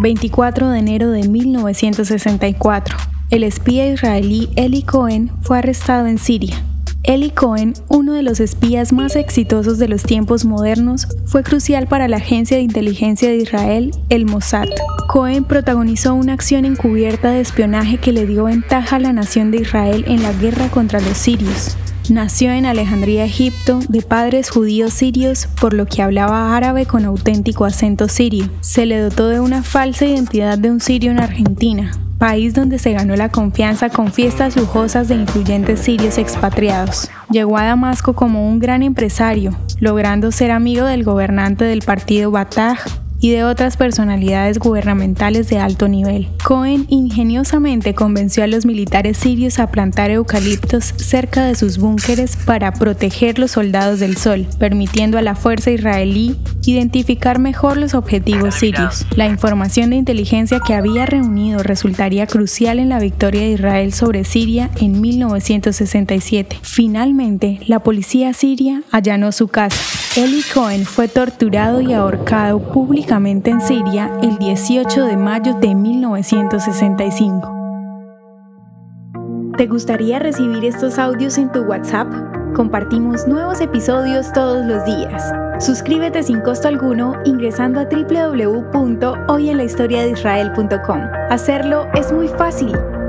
24 de enero de 1964. El espía israelí Eli Cohen fue arrestado en Siria. Eli Cohen, uno de los espías más exitosos de los tiempos modernos, fue crucial para la agencia de inteligencia de Israel, el Mossad. Cohen protagonizó una acción encubierta de espionaje que le dio ventaja a la nación de Israel en la guerra contra los sirios. Nació en Alejandría, Egipto, de padres judíos sirios, por lo que hablaba árabe con auténtico acento sirio. Se le dotó de una falsa identidad de un sirio en Argentina, país donde se ganó la confianza con fiestas lujosas de influyentes sirios expatriados. Llegó a Damasco como un gran empresario, logrando ser amigo del gobernante del partido Bataj, y de otras personalidades gubernamentales de alto nivel. Cohen ingeniosamente convenció a los militares sirios a plantar eucaliptos cerca de sus búnkeres para proteger los soldados del sol, permitiendo a la fuerza israelí identificar mejor los objetivos sirios. La información de inteligencia que había reunido resultaría crucial en la victoria de Israel sobre Siria en 1967. Finalmente, la policía siria allanó su casa. Eli Cohen fue torturado y ahorcado públicamente en Siria el 18 de mayo de 1965. ¿Te gustaría recibir estos audios en tu WhatsApp? Compartimos nuevos episodios todos los días. Suscríbete sin costo alguno ingresando a www.hoyenlahistoriadeisrael.com. Hacerlo es muy fácil.